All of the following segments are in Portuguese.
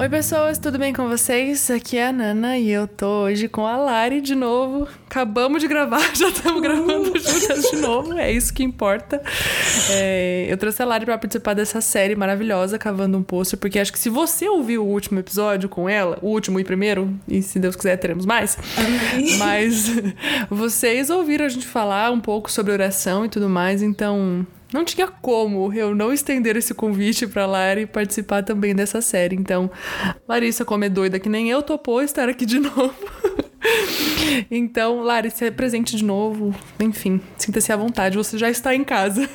Oi, pessoas, tudo bem com vocês? Aqui é a Nana e eu tô hoje com a Lari de novo. Acabamos de gravar, já estamos gravando juntas de novo, é isso que importa. É, eu trouxe a Lari pra participar dessa série maravilhosa, Cavando um Poço, porque acho que se você ouviu o último episódio com ela, o último e primeiro, e se Deus quiser teremos mais, mas vocês ouviram a gente falar um pouco sobre oração e tudo mais, então não tinha como eu não estender esse convite para Lari participar também dessa série. Então, Larissa, como é doida que nem eu, topou estar aqui de novo. então, Lari, se presente de novo. Enfim, sinta-se à vontade, você já está em casa.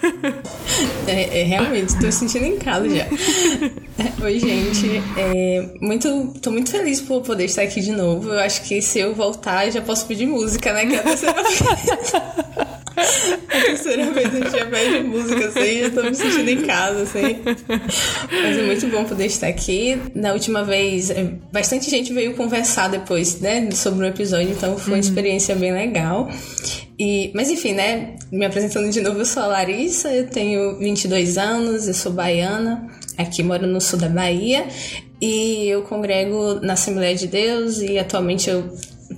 é, é, realmente, estou sentindo em casa já. Oi, gente. É, muito, tô muito feliz por poder estar aqui de novo. Eu acho que se eu voltar, já posso pedir música, né? Que é a terceira vez. Terceira vez a gente já pede música, assim, já tô me sentindo em casa, assim. Mas é muito bom poder estar aqui. Na última vez, é, bastante gente veio conversar depois, né, sobre o episódio, então foi uma uhum. experiência bem legal. E, mas enfim, né, me apresentando de novo, eu sou a Larissa, eu tenho 22 anos, eu sou baiana, aqui moro no sul da Bahia, e eu congrego na Assembleia de Deus e atualmente eu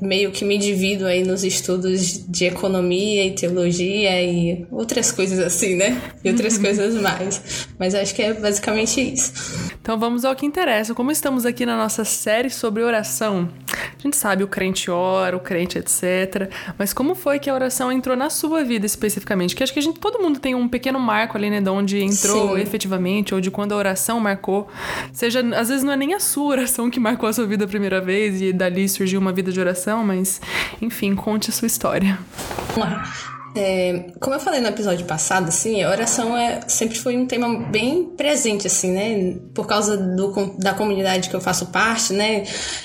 meio que me divido aí nos estudos de economia e teologia e outras coisas assim, né? E outras coisas mais. Mas acho que é basicamente isso. Então vamos ao que interessa. Como estamos aqui na nossa série sobre oração, a gente sabe o crente ora, o crente etc. Mas como foi que a oração entrou na sua vida especificamente? Que acho que a gente, todo mundo tem um pequeno marco ali, né, de onde entrou Sim. efetivamente, ou de quando a oração marcou. Seja, às vezes não é nem a sua oração que marcou a sua vida a primeira vez e dali surgiu uma vida de oração mas enfim, conte a sua história. Vamos lá. É, como eu falei no episódio passado, assim, a oração é, sempre foi um tema bem presente, assim, né? Por causa do, da comunidade que eu faço parte, né?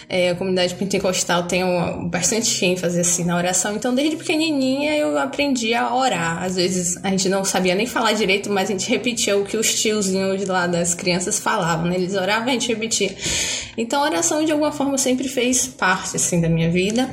É, a comunidade pentecostal tem um, bastante ênfase, assim, na oração. Então, desde pequenininha, eu aprendi a orar. Às vezes, a gente não sabia nem falar direito, mas a gente repetia o que os tiozinhos lá das crianças falavam, né? Eles oravam, a gente repetia. Então, a oração, de alguma forma, sempre fez parte, assim, da minha vida.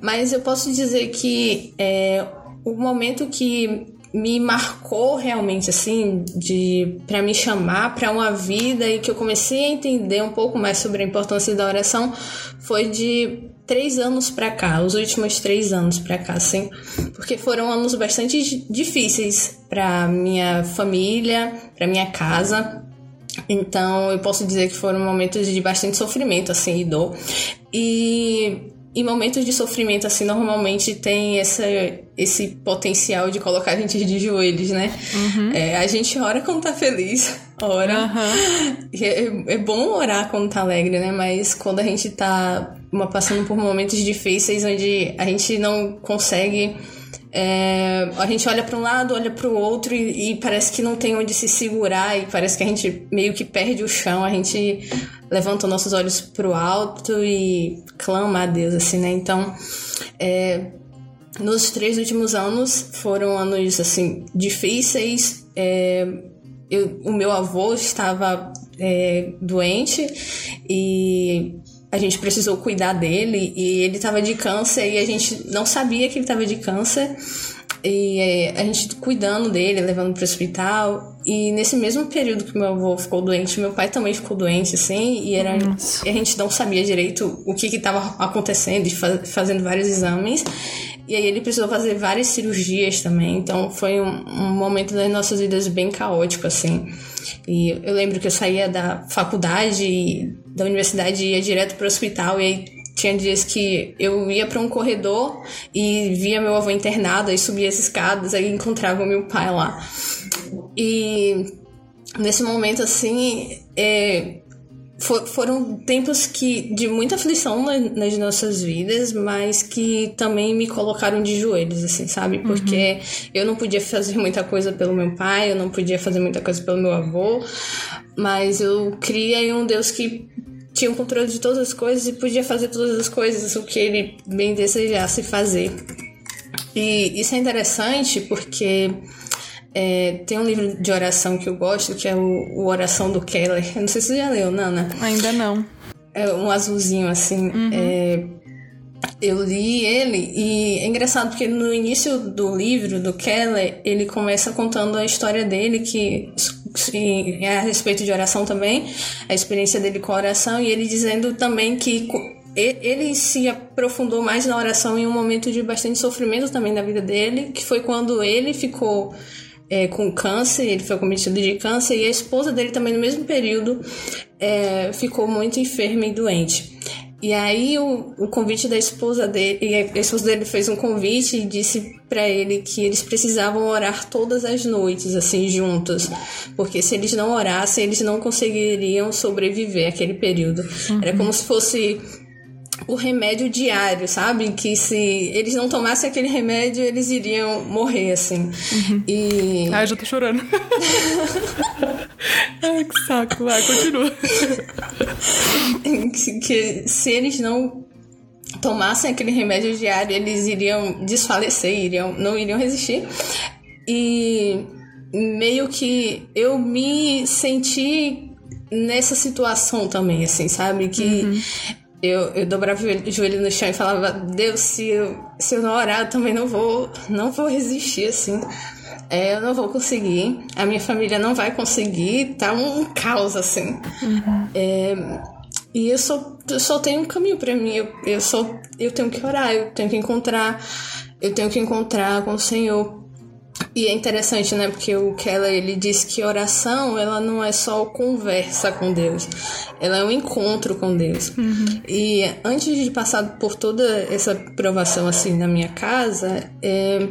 Mas eu posso dizer que... É, o momento que me marcou realmente assim de para me chamar para uma vida e que eu comecei a entender um pouco mais sobre a importância da oração foi de três anos para cá, os últimos três anos para cá, sim, porque foram anos bastante difíceis para minha família, para minha casa. Então eu posso dizer que foram momentos de bastante sofrimento assim e dor. E em momentos de sofrimento, assim, normalmente tem essa, esse potencial de colocar a gente de joelhos, né? Uhum. É, a gente ora quando tá feliz, ora. Uhum. É, é, bom orar quando tá alegre, né? Mas quando a gente tá uma, passando por momentos difíceis onde a gente não consegue é, a gente olha para um lado, olha para o outro e, e, parece que não tem onde se segurar e parece que a gente meio que perde o chão. A gente levanta nossos olhos para o alto e clama a Deus, assim, né? Então, é, nos três últimos anos foram anos assim difíceis. É, eu, o meu avô estava é, doente e a gente precisou cuidar dele e ele estava de câncer e a gente não sabia que ele estava de câncer. E é, a gente cuidando dele, levando para o hospital. E nesse mesmo período que meu avô ficou doente, meu pai também ficou doente assim e era a gente não sabia direito o que estava acontecendo, faz, fazendo vários exames e aí ele precisou fazer várias cirurgias também, então foi um, um momento das nossas vidas bem caótico assim. E eu lembro que eu saía da faculdade, da universidade, ia direto para o hospital e aí tinha dias que eu ia para um corredor e via meu avô internado, aí subia as escadas, aí encontrava meu pai lá. E nesse momento assim, é, for, foram tempos que de muita aflição na, nas nossas vidas, mas que também me colocaram de joelhos, assim, sabe? Porque uhum. eu não podia fazer muita coisa pelo meu pai, eu não podia fazer muita coisa pelo meu avô, mas eu cria em um Deus que tinha o controle de todas as coisas e podia fazer todas as coisas, o que ele bem desejasse fazer. E isso é interessante porque é, tem um livro de oração que eu gosto, que é o, o Oração do Keller. Eu não sei se você já leu, Nana. Ainda não. É um azulzinho, assim. Uhum. É, eu li ele e é engraçado porque no início do livro do Keller ele começa contando a história dele que a respeito de oração também, a experiência dele com a oração, e ele dizendo também que ele se aprofundou mais na oração em um momento de bastante sofrimento também na vida dele, que foi quando ele ficou é, com câncer, ele foi cometido de câncer, e a esposa dele também no mesmo período é, ficou muito enferma e doente. E aí o, o convite da esposa dele, e a esposa dele fez um convite e disse para ele que eles precisavam orar todas as noites, assim, juntos. Porque se eles não orassem, eles não conseguiriam sobreviver aquele período. Uhum. Era como se fosse o remédio diário, sabe? Que se eles não tomassem aquele remédio, eles iriam morrer, assim. Uhum. E. Ai, já tô chorando. Ai, que saco. Vai, continua. que, que se eles não tomassem aquele remédio diário, eles iriam desfalecer, iriam, não iriam resistir. E meio que eu me senti nessa situação também, assim, sabe? Que uhum eu, eu dobrava o joelho no chão e falava, Deus, se eu, se eu não orar, eu também não vou, não vou resistir, assim. É, eu não vou conseguir, a minha família não vai conseguir, tá um caos, assim. Uhum. É, e eu só, eu só tenho um caminho para mim, eu, eu, só, eu tenho que orar, eu tenho que encontrar, eu tenho que encontrar com o Senhor e é interessante, né? Porque o Keller ele diz que oração ela não é só conversa com Deus, ela é um encontro com Deus. Uhum. E antes de passar por toda essa provação assim na minha casa, é,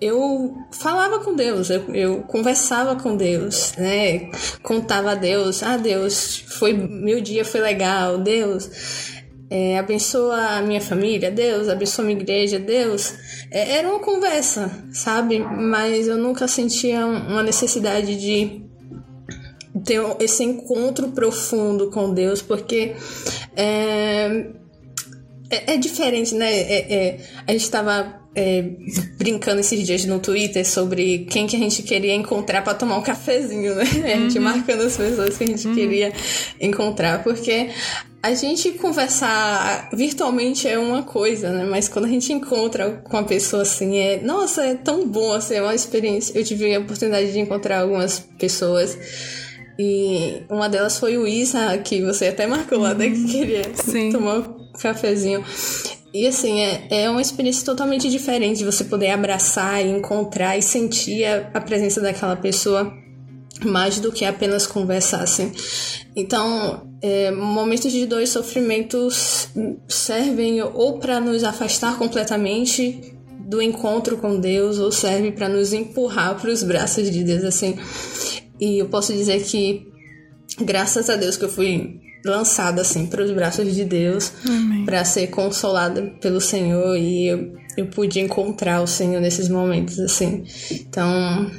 eu falava com Deus, eu, eu, conversava com Deus, né? Contava a Deus, ah Deus, foi meu dia foi legal, Deus é, abençoa a minha família, Deus, abençoa a minha igreja, Deus. É, era uma conversa, sabe? Mas eu nunca sentia uma necessidade de ter esse encontro profundo com Deus, porque é, é, é diferente, né? É, é a gente estava é, brincando esses dias no Twitter sobre quem que a gente queria encontrar para tomar um cafezinho, né? A gente uhum. marcando as pessoas que a gente uhum. queria encontrar, porque a gente conversar virtualmente é uma coisa, né? Mas quando a gente encontra com uma pessoa assim, é. Nossa, é tão bom, assim, é uma experiência. Eu tive a oportunidade de encontrar algumas pessoas. E uma delas foi o Isa, que você até marcou lá, né? Que queria Sim. tomar um cafezinho. E assim, é, é uma experiência totalmente diferente de você poder abraçar e encontrar e sentir a, a presença daquela pessoa mais do que apenas conversar, assim. Então, é, momentos de dor e sofrimentos servem ou para nos afastar completamente do encontro com Deus, ou serve para nos empurrar para os braços de Deus, assim. E eu posso dizer que, graças a Deus, que eu fui lançada assim para os braços de Deus, para ser consolada pelo Senhor e eu, eu pude encontrar o Senhor nesses momentos assim. Então,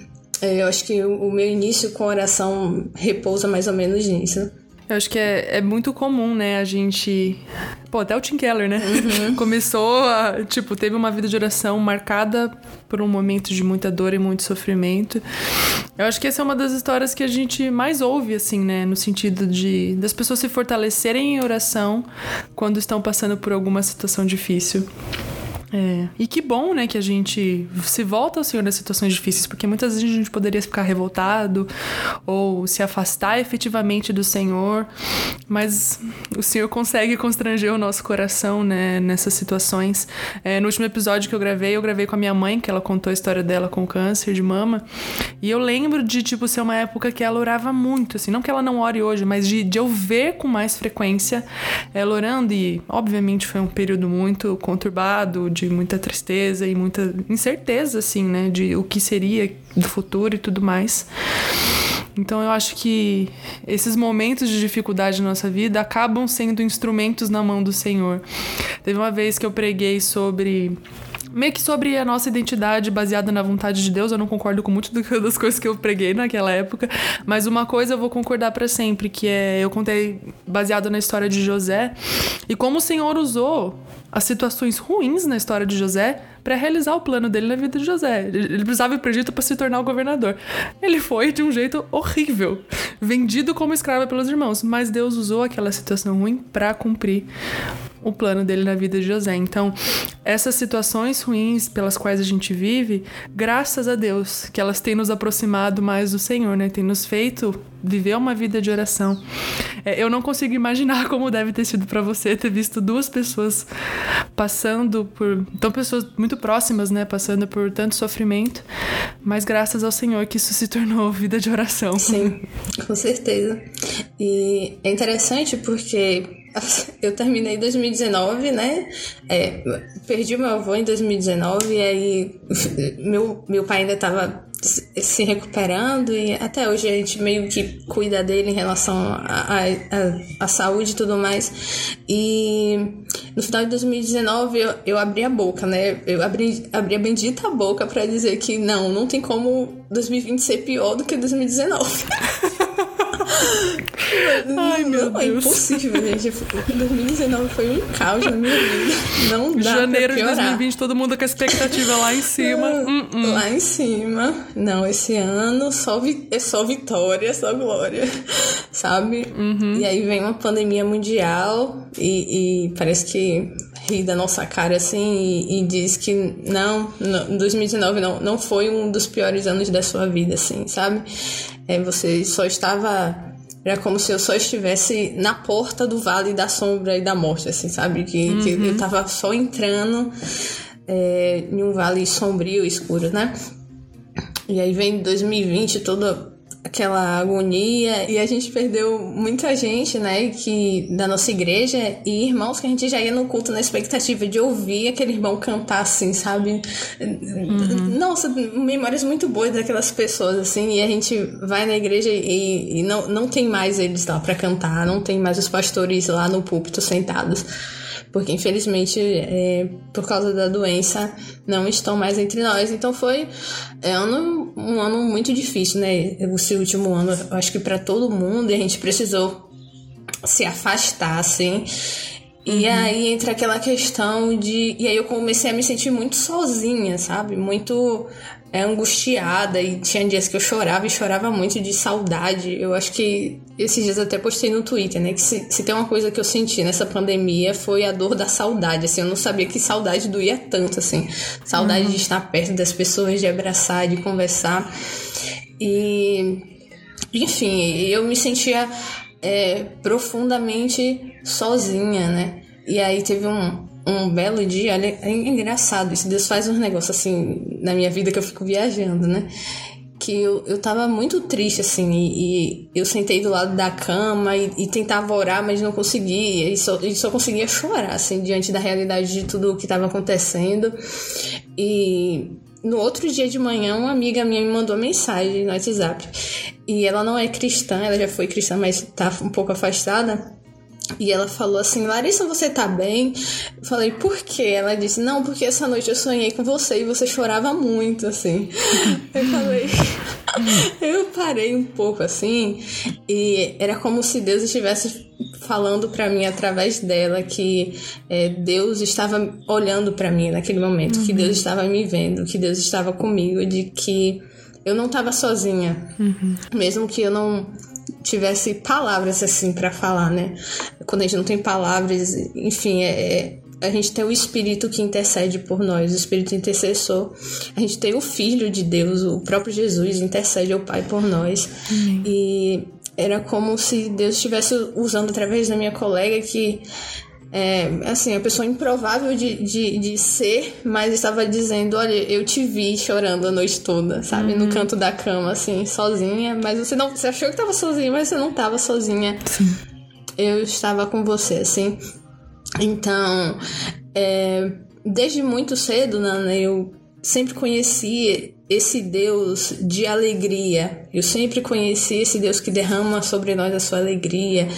eu acho que o meu início com oração repousa mais ou menos nisso. Eu acho que é, é muito comum, né, a gente. Pô, até o Tim Keller, né? Uhum. Começou a. Tipo, teve uma vida de oração marcada por um momento de muita dor e muito sofrimento. Eu acho que essa é uma das histórias que a gente mais ouve, assim, né? No sentido de das pessoas se fortalecerem em oração quando estão passando por alguma situação difícil. É. E que bom, né, que a gente se volta ao Senhor nas situações difíceis, porque muitas vezes a gente poderia ficar revoltado ou se afastar efetivamente do Senhor, mas o Senhor consegue constranger o nosso coração, né, nessas situações. É, no último episódio que eu gravei, eu gravei com a minha mãe, que ela contou a história dela com câncer de mama, e eu lembro de, tipo, ser uma época que ela orava muito, assim, não que ela não ore hoje, mas de, de eu ver com mais frequência ela orando, e obviamente foi um período muito conturbado, de muita tristeza e muita incerteza, assim, né? De o que seria do futuro e tudo mais. Então eu acho que esses momentos de dificuldade na nossa vida acabam sendo instrumentos na mão do Senhor. Teve uma vez que eu preguei sobre meio que sobre a nossa identidade baseada na vontade de Deus. Eu não concordo com muito das coisas que eu preguei naquela época, mas uma coisa eu vou concordar para sempre, que é eu contei baseado na história de José e como o Senhor usou as situações ruins na história de José para realizar o plano dele na vida de José. Ele precisava ir para o Egito para se tornar o governador. Ele foi de um jeito horrível, vendido como escravo pelos irmãos, mas Deus usou aquela situação ruim para cumprir o plano dele na vida de José. Então, essas situações ruins pelas quais a gente vive, graças a Deus, que elas têm nos aproximado mais do Senhor, né? Tem nos feito viver uma vida de oração. É, eu não consigo imaginar como deve ter sido para você ter visto duas pessoas passando por, então pessoas muito próximas, né, passando por tanto sofrimento, mas graças ao Senhor que isso se tornou vida de oração. Sim, com certeza. E é interessante porque eu terminei 2019, né? É, perdi meu avô em 2019 e aí meu, meu pai ainda estava se recuperando e até hoje a gente meio que cuida dele em relação à saúde e tudo mais. E no final de 2019 eu, eu abri a boca, né? Eu abri, abri a bendita boca para dizer que não, não tem como 2020 ser pior do que 2019. Ai, meu não, Deus. É impossível, gente. 2019 foi um caos na minha vida. Não dá Janeiro de 2020, todo mundo com a expectativa lá em cima. hum, hum. Lá em cima. Não, esse ano só vi... é só vitória, só glória. Sabe? Uhum. E aí vem uma pandemia mundial e, e parece que ri da nossa cara assim e, e diz que não, não, 2019 não, não foi um dos piores anos da sua vida, assim, sabe? É, você só estava era como se eu só estivesse na porta do vale da sombra e da morte, assim, sabe? Que, uhum. que eu tava só entrando é, em um vale sombrio, escuro, né? E aí vem 2020 toda aquela agonia e a gente perdeu muita gente, né, que da nossa igreja e irmãos que a gente já ia no culto na expectativa de ouvir aquele irmão cantar assim, sabe? Uhum. Nossa, memórias muito boas daquelas pessoas assim, e a gente vai na igreja e, e não, não tem mais eles lá para cantar, não tem mais os pastores lá no púlpito sentados porque infelizmente, é, por causa da doença, não estão mais entre nós. Então foi é, um, um ano muito difícil, né? Esse último ano, acho que para todo mundo, e a gente precisou se afastar, assim. E uhum. aí entra aquela questão de. E aí eu comecei a me sentir muito sozinha, sabe? Muito é, angustiada. E tinha dias que eu chorava e chorava muito de saudade. Eu acho que esses dias até postei no Twitter, né? Que se, se tem uma coisa que eu senti nessa pandemia foi a dor da saudade. Assim, eu não sabia que saudade doía tanto, assim. Saudade uhum. de estar perto das pessoas, de abraçar, de conversar. E. Enfim, eu me sentia é, profundamente sozinha, né? E aí teve um, um belo dia, olha, é engraçado isso, Deus faz uns negócios assim na minha vida que eu fico viajando, né? Que eu, eu tava muito triste, assim, e, e eu sentei do lado da cama e, e, tentava orar, mas não conseguia, e só, e só conseguia chorar, assim, diante da realidade de tudo o que estava acontecendo. E no outro dia de manhã, uma amiga minha me mandou mensagem no WhatsApp. E ela não é cristã, ela já foi cristã, mas tá um pouco afastada. E ela falou assim: Larissa, você tá bem? Eu falei: Por quê? Ela disse: Não, porque essa noite eu sonhei com você e você chorava muito, assim. eu falei: Eu parei um pouco assim, e era como se Deus estivesse falando para mim através dela que é, Deus estava olhando para mim naquele momento, uhum. que Deus estava me vendo, que Deus estava comigo, de que eu não estava sozinha, uhum. mesmo que eu não tivesse palavras assim para falar, né? Quando a gente não tem palavras, enfim, é, é, a gente tem o Espírito que intercede por nós, o Espírito intercessor. A gente tem o Filho de Deus, o próprio Jesus intercede ao Pai por nós. Uhum. E era como se Deus estivesse usando através da minha colega que é, assim, a pessoa improvável de, de, de ser, mas estava dizendo, olha, eu te vi chorando a noite toda, sabe? Uhum. No canto da cama, assim, sozinha, mas você não. Você achou que estava sozinha, mas você não estava sozinha. Sim. Eu estava com você, assim. Então, é, desde muito cedo, Nana, eu sempre conheci esse Deus de alegria. Eu sempre conheci esse Deus que derrama sobre nós a sua alegria.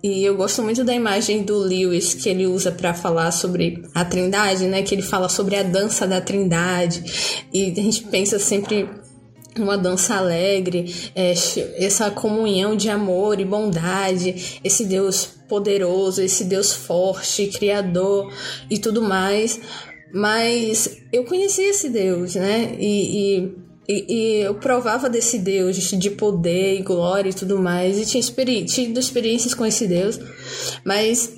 E eu gosto muito da imagem do Lewis que ele usa para falar sobre a Trindade, né? Que ele fala sobre a dança da Trindade. E a gente pensa sempre uma dança alegre, é, essa comunhão de amor e bondade, esse Deus poderoso, esse Deus forte, criador e tudo mais. Mas eu conhecia esse Deus, né? E, e, e, eu provava desse Deus de poder e glória e tudo mais. E tinha experi tido experiências com esse Deus. Mas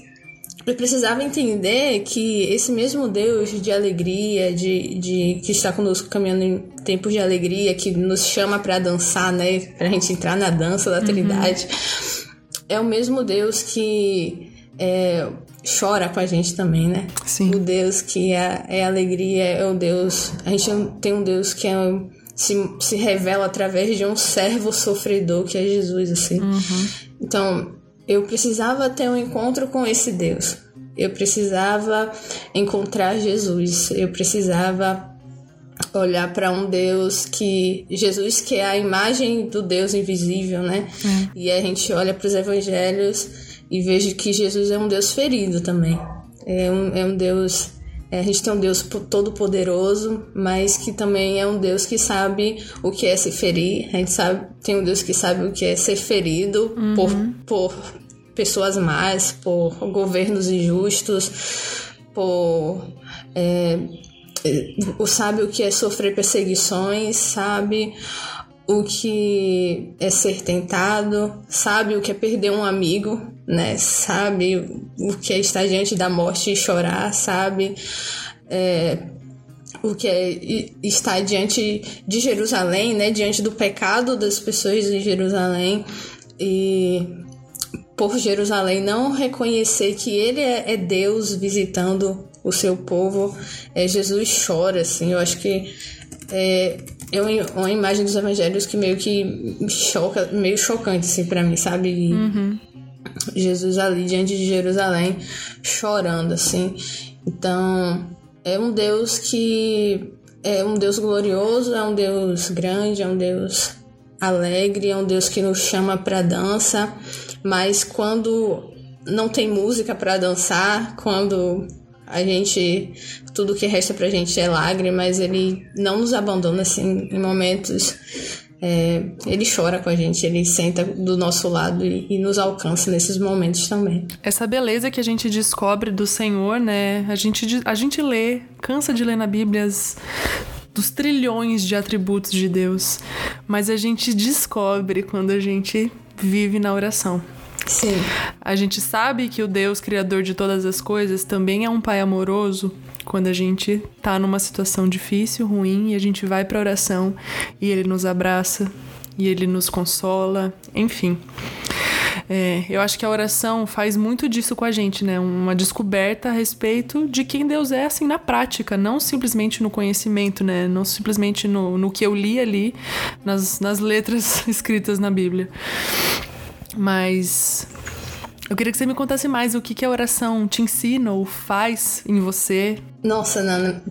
eu precisava entender que esse mesmo Deus de alegria, de, de que está conosco caminhando em tempos de alegria, que nos chama para dançar, né, para a gente entrar na dança da Trindade, uhum. é o mesmo Deus que é, chora com a gente também, né? Sim. O Deus que é, é alegria, é o Deus. A gente tem um Deus que é, se, se revela através de um servo sofredor, que é Jesus, assim. Uhum. Então, eu precisava ter um encontro com esse Deus. Eu precisava encontrar Jesus. Eu precisava olhar para um Deus que Jesus que é a imagem do Deus invisível, né? É. E a gente olha para os evangelhos e vejo que Jesus é um Deus ferido também. É um, é um Deus é, a gente tem um Deus todo poderoso, mas que também é um Deus que sabe o que é se ferir. A gente sabe, tem um Deus que sabe o que é ser ferido uhum. por, por pessoas más, por governos injustos, por. É, é sabe o que é sofrer perseguições, sabe o que é ser tentado, sabe o que é perder um amigo, né? Sabe o que é estar diante da morte e chorar, sabe é, o que é estar diante de Jerusalém, né? Diante do pecado das pessoas de Jerusalém e por Jerusalém não reconhecer que ele é, é Deus visitando o seu povo, é, Jesus chora, assim. Eu acho que é, é uma imagem dos evangelhos que meio que choca, meio chocante assim para mim, sabe? Uhum. Jesus ali diante de Jerusalém chorando assim. Então, é um Deus que é um Deus glorioso, é um Deus grande, é um Deus alegre, é um Deus que nos chama para dança, mas quando não tem música para dançar, quando a gente tudo que resta pra gente é lágrimas, ele não nos abandona assim em momentos. É, ele chora com a gente, ele senta do nosso lado e, e, nos alcança nesses momentos também. Essa beleza que a gente descobre do Senhor, né? A gente, a gente lê, cansa de ler na Bíblia as, dos trilhões de atributos de Deus, mas a gente descobre quando a gente vive na oração. Sim. A gente sabe que o Deus criador de todas as coisas também é um pai amoroso quando a gente tá numa situação difícil, ruim, e a gente vai para oração e ele nos abraça e ele nos consola, enfim. É, eu acho que a oração faz muito disso com a gente, né? Uma descoberta a respeito de quem Deus é, assim, na prática, não simplesmente no conhecimento, né? Não simplesmente no, no que eu li ali, nas, nas letras escritas na Bíblia. Mas eu queria que você me contasse mais o que, que a oração te ensina ou faz em você. Nossa, Nana,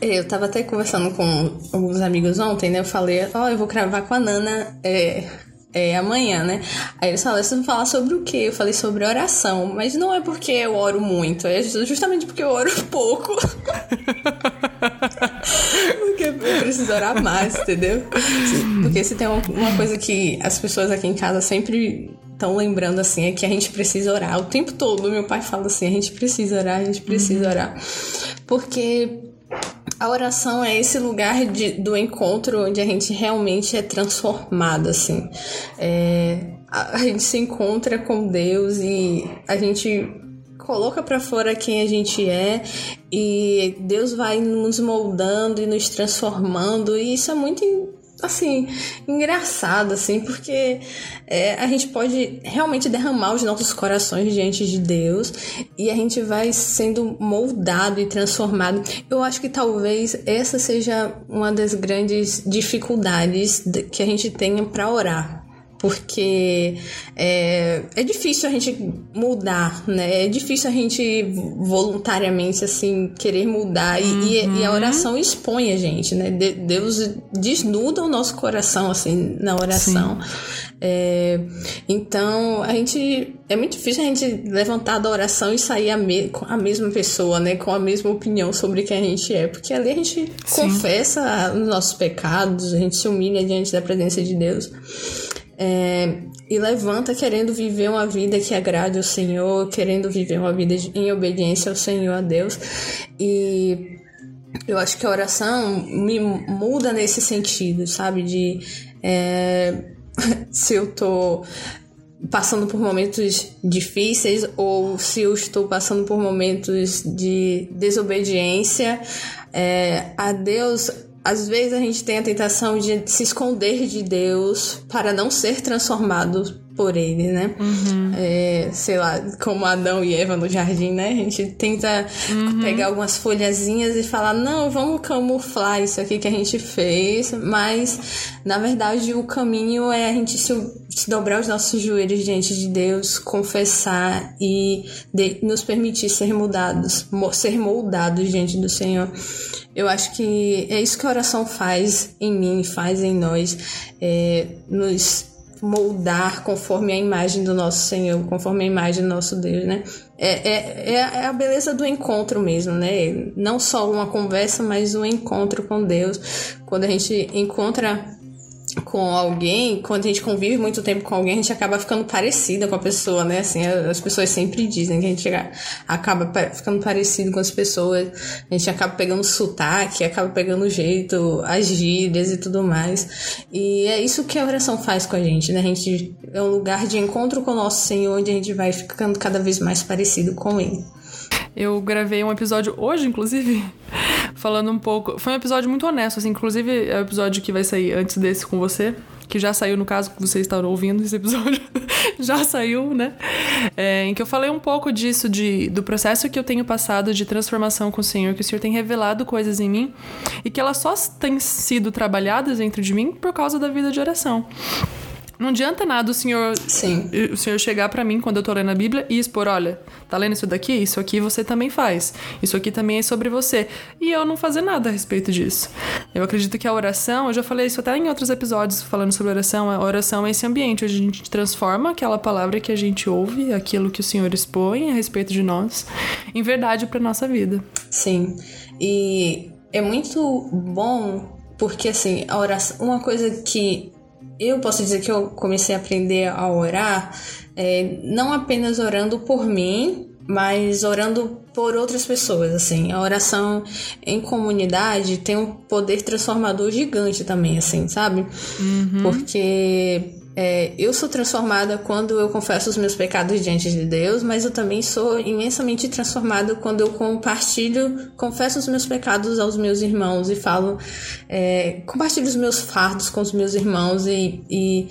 eu tava até conversando com alguns amigos ontem, né? Eu falei, ó, oh, eu vou gravar com a Nana é, é, amanhã, né? Aí eles falaram, vocês vão falar sobre o quê? Eu falei sobre oração, mas não é porque eu oro muito, é justamente porque eu oro pouco. porque eu preciso orar mais, entendeu? Porque se tem uma coisa que as pessoas aqui em casa sempre estão lembrando assim, é que a gente precisa orar. O tempo todo meu pai fala assim, a gente precisa orar, a gente precisa uhum. orar. Porque a oração é esse lugar de, do encontro onde a gente realmente é transformado, assim. É, a, a gente se encontra com Deus e a gente coloca para fora quem a gente é e Deus vai nos moldando e nos transformando e isso é muito assim, engraçado, assim, porque é, a gente pode realmente derramar os nossos corações diante de Deus e a gente vai sendo moldado e transformado. Eu acho que talvez essa seja uma das grandes dificuldades que a gente tenha para orar porque é, é difícil a gente mudar, né? É difícil a gente voluntariamente, assim, querer mudar. E, uhum. e, e a uhum. oração expõe a gente, né? De, Deus desnuda o nosso coração, assim, na oração. É, então, a gente... É muito difícil a gente levantar da oração e sair a, me, com a mesma pessoa, né? Com a mesma opinião sobre quem a gente é. Porque ali a gente Sim. confessa os nossos pecados, a gente se humilha diante da presença de Deus é, e levanta querendo viver uma vida que agrade o Senhor, querendo viver uma vida em obediência ao Senhor, a Deus. E eu acho que a oração me muda nesse sentido, sabe? De é, se eu tô passando por momentos difíceis ou se eu estou passando por momentos de desobediência é, a Deus, às vezes a gente tem a tentação de se esconder de Deus para não ser transformado por ele, né? Uhum. É, sei lá, como Adão e Eva no jardim, né? A gente tenta uhum. pegar algumas folhazinhas e falar, não, vamos camuflar isso aqui que a gente fez, mas na verdade o caminho é a gente se, se dobrar os nossos joelhos diante de Deus, confessar e de, nos permitir ser mudados, ser moldados diante do Senhor. Eu acho que é isso que a oração faz em mim, faz em nós, é, nos moldar conforme a imagem do nosso Senhor, conforme a imagem do nosso Deus, né? É, é, é a beleza do encontro mesmo, né? Não só uma conversa, mas um encontro com Deus. Quando a gente encontra com alguém, quando a gente convive muito tempo com alguém, a gente acaba ficando parecida com a pessoa, né? Assim, as pessoas sempre dizem que a gente acaba ficando parecido com as pessoas, a gente acaba pegando sotaque, acaba pegando jeito, as gírias e tudo mais. E é isso que a oração faz com a gente, né? A gente é um lugar de encontro com o nosso Senhor, onde a gente vai ficando cada vez mais parecido com Ele. Eu gravei um episódio hoje, inclusive, falando um pouco. Foi um episódio muito honesto, assim, inclusive é o episódio que vai sair antes desse com você, que já saiu no caso que você está ouvindo esse episódio, já saiu, né? É, em que eu falei um pouco disso, de, do processo que eu tenho passado de transformação com o Senhor, que o Senhor tem revelado coisas em mim e que elas só têm sido trabalhadas dentro de mim por causa da vida de oração. Não adianta nada o senhor, Sim. o senhor chegar para mim quando eu tô lendo a Bíblia e expor, olha, tá lendo isso daqui? Isso aqui você também faz. Isso aqui também é sobre você. E eu não fazer nada a respeito disso. Eu acredito que a oração, eu já falei isso até em outros episódios falando sobre oração, a oração é esse ambiente onde a gente transforma aquela palavra que a gente ouve, aquilo que o Senhor expõe a respeito de nós, em verdade para nossa vida. Sim. E é muito bom porque assim, a oração, uma coisa que eu posso dizer que eu comecei a aprender a orar, é, não apenas orando por mim, mas orando por outras pessoas, assim. A oração em comunidade tem um poder transformador gigante também, assim, sabe? Uhum. Porque é, eu sou transformada quando eu confesso os meus pecados diante de Deus, mas eu também sou imensamente transformada quando eu compartilho, confesso os meus pecados aos meus irmãos e falo, é, compartilho os meus fardos com os meus irmãos e, e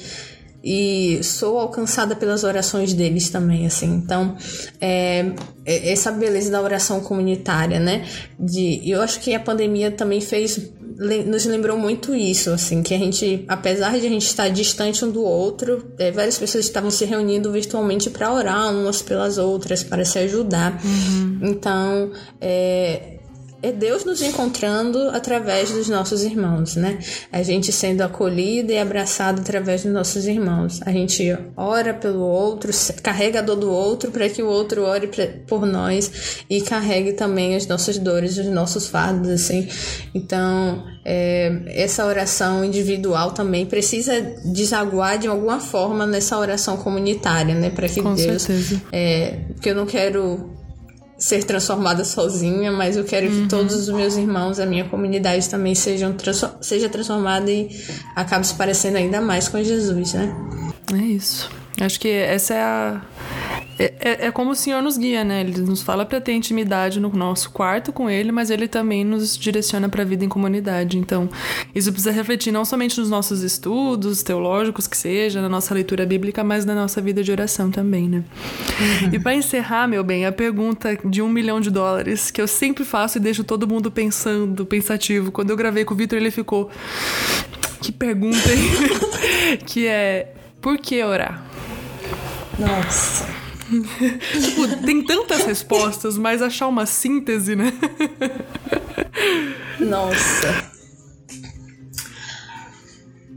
e sou alcançada pelas orações deles também, assim. Então, é, é, essa beleza da oração comunitária, né? De, eu acho que a pandemia também fez nos lembrou muito isso, assim, que a gente, apesar de a gente estar distante um do outro, é, várias pessoas estavam se reunindo virtualmente para orar umas pelas outras, para se ajudar. Uhum. Então, é, é Deus nos encontrando através dos nossos irmãos, né? A gente sendo acolhido e abraçado através dos nossos irmãos. A gente ora pelo outro, carrega a dor do outro para que o outro ore por nós e carregue também as nossas dores, os nossos fardos, assim. Então, é, essa oração individual também precisa desaguar de alguma forma nessa oração comunitária, né? Para que Com Deus. Certeza. É, porque eu não quero ser transformada sozinha, mas eu quero uhum. que todos os meus irmãos, a minha comunidade também sejam seja transformada e acabe se parecendo ainda mais com Jesus, né? É isso. Acho que essa é a é, é, é, como o Senhor nos guia, né? Ele nos fala para ter intimidade no nosso quarto com Ele, mas Ele também nos direciona para a vida em comunidade. Então, isso precisa refletir não somente nos nossos estudos teológicos, que seja, na nossa leitura bíblica, mas na nossa vida de oração também, né? Uhum. E para encerrar, meu bem, a pergunta de um milhão de dólares que eu sempre faço e deixo todo mundo pensando, pensativo. Quando eu gravei com o Vitor, ele ficou. Que pergunta, hein? que é: por que orar? Nossa. tipo, tem tantas respostas, mas achar uma síntese, né? Nossa.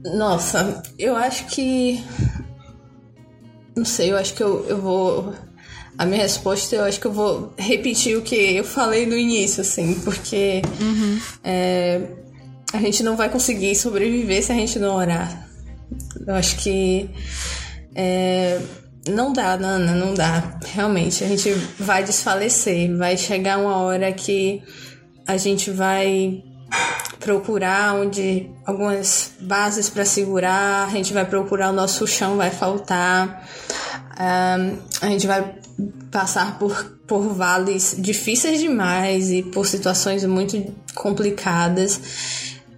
Nossa, eu acho que. Não sei, eu acho que eu, eu vou. A minha resposta, eu acho que eu vou repetir o que eu falei no início, assim, porque uhum. é, a gente não vai conseguir sobreviver se a gente não orar. Eu acho que. É, não dá, Nana, não dá. Realmente, a gente vai desfalecer. Vai chegar uma hora que a gente vai procurar onde algumas bases para segurar, a gente vai procurar o nosso chão vai faltar. Um, a gente vai passar por, por vales difíceis demais e por situações muito complicadas.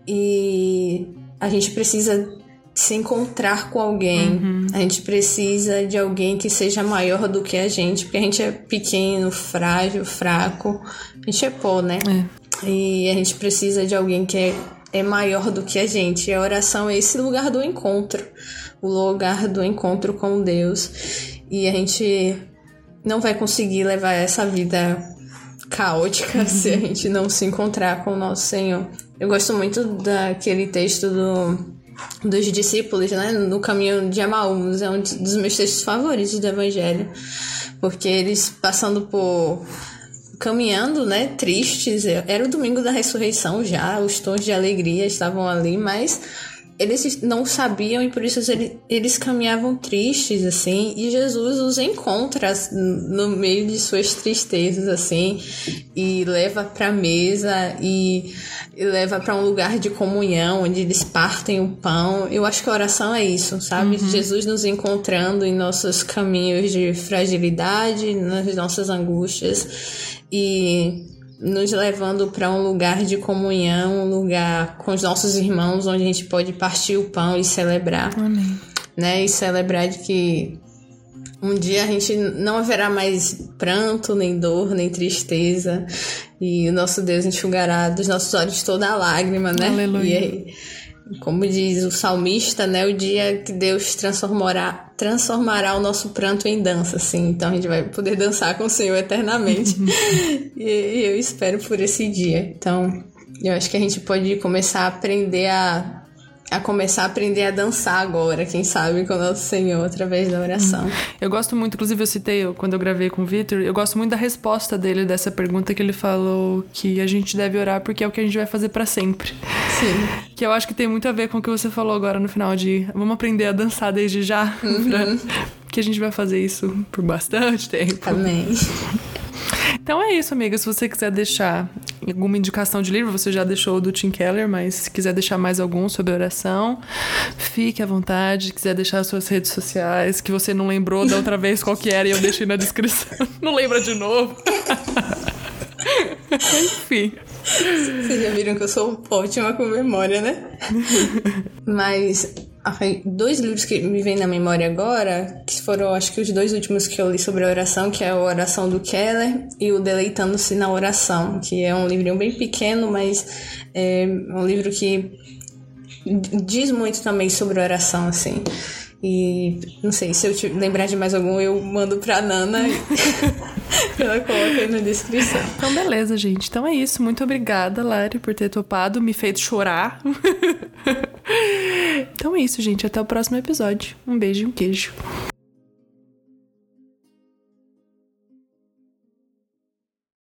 E a gente precisa se encontrar com alguém. Uhum. A gente precisa de alguém que seja maior do que a gente, porque a gente é pequeno, frágil, fraco. A gente é pó, né? É. E a gente precisa de alguém que é, é maior do que a gente. E a oração é esse lugar do encontro o lugar do encontro com Deus. E a gente não vai conseguir levar essa vida caótica uhum. se a gente não se encontrar com o nosso Senhor. Eu gosto muito daquele texto do dos discípulos, né, no caminho de Amaús, é um dos meus textos favoritos do Evangelho, porque eles passando por caminhando, né, tristes, era o domingo da ressurreição já, os tons de alegria estavam ali, mas eles não sabiam e por isso eles, eles caminhavam tristes, assim, e Jesus os encontra no meio de suas tristezas, assim, e leva para a mesa e, e leva para um lugar de comunhão, onde eles partem o pão. Eu acho que a oração é isso, sabe? Uhum. Jesus nos encontrando em nossos caminhos de fragilidade, nas nossas angústias e nos levando para um lugar de comunhão, um lugar com os nossos irmãos, onde a gente pode partir o pão e celebrar. Amém. Né? E celebrar de que um dia a gente não haverá mais pranto, nem dor, nem tristeza. E o nosso Deus enxugará dos nossos olhos toda a lágrima, né? Aleluia. E aí, como diz o salmista, né? O dia que Deus transformará, transformará o nosso pranto em dança, assim. Então a gente vai poder dançar com o Senhor eternamente. e, e eu espero por esse dia. Então, eu acho que a gente pode começar a aprender a a começar a aprender a dançar agora, quem sabe, com o nosso Senhor através da oração. Eu gosto muito, inclusive eu citei quando eu gravei com o Victor, eu gosto muito da resposta dele dessa pergunta que ele falou que a gente deve orar porque é o que a gente vai fazer para sempre. Sim. Que eu acho que tem muito a ver com o que você falou agora no final de vamos aprender a dançar desde já, uhum. pra, que a gente vai fazer isso por bastante tempo. Amém. Então é isso, amiga. Se você quiser deixar alguma indicação de livro, você já deixou o do Tim Keller, mas se quiser deixar mais algum sobre oração, fique à vontade. Se quiser deixar as suas redes sociais, que você não lembrou da outra vez qual que era e eu deixei na descrição. Não lembra de novo. Enfim. Vocês já viram que eu sou ótima com memória, né? Mas dois livros que me vêm na memória agora, que foram acho que os dois últimos que eu li sobre a oração, que é a Oração do Keller e o Deleitando-se na Oração, que é um livrinho bem pequeno, mas é um livro que diz muito também sobre oração, assim. E não sei, se eu te lembrar de mais algum, eu mando pra Nana ela coloca aí na descrição. Então, beleza, gente. Então é isso. Muito obrigada, Lari, por ter topado, me feito chorar. então é isso, gente. Até o próximo episódio. Um beijo e um queijo.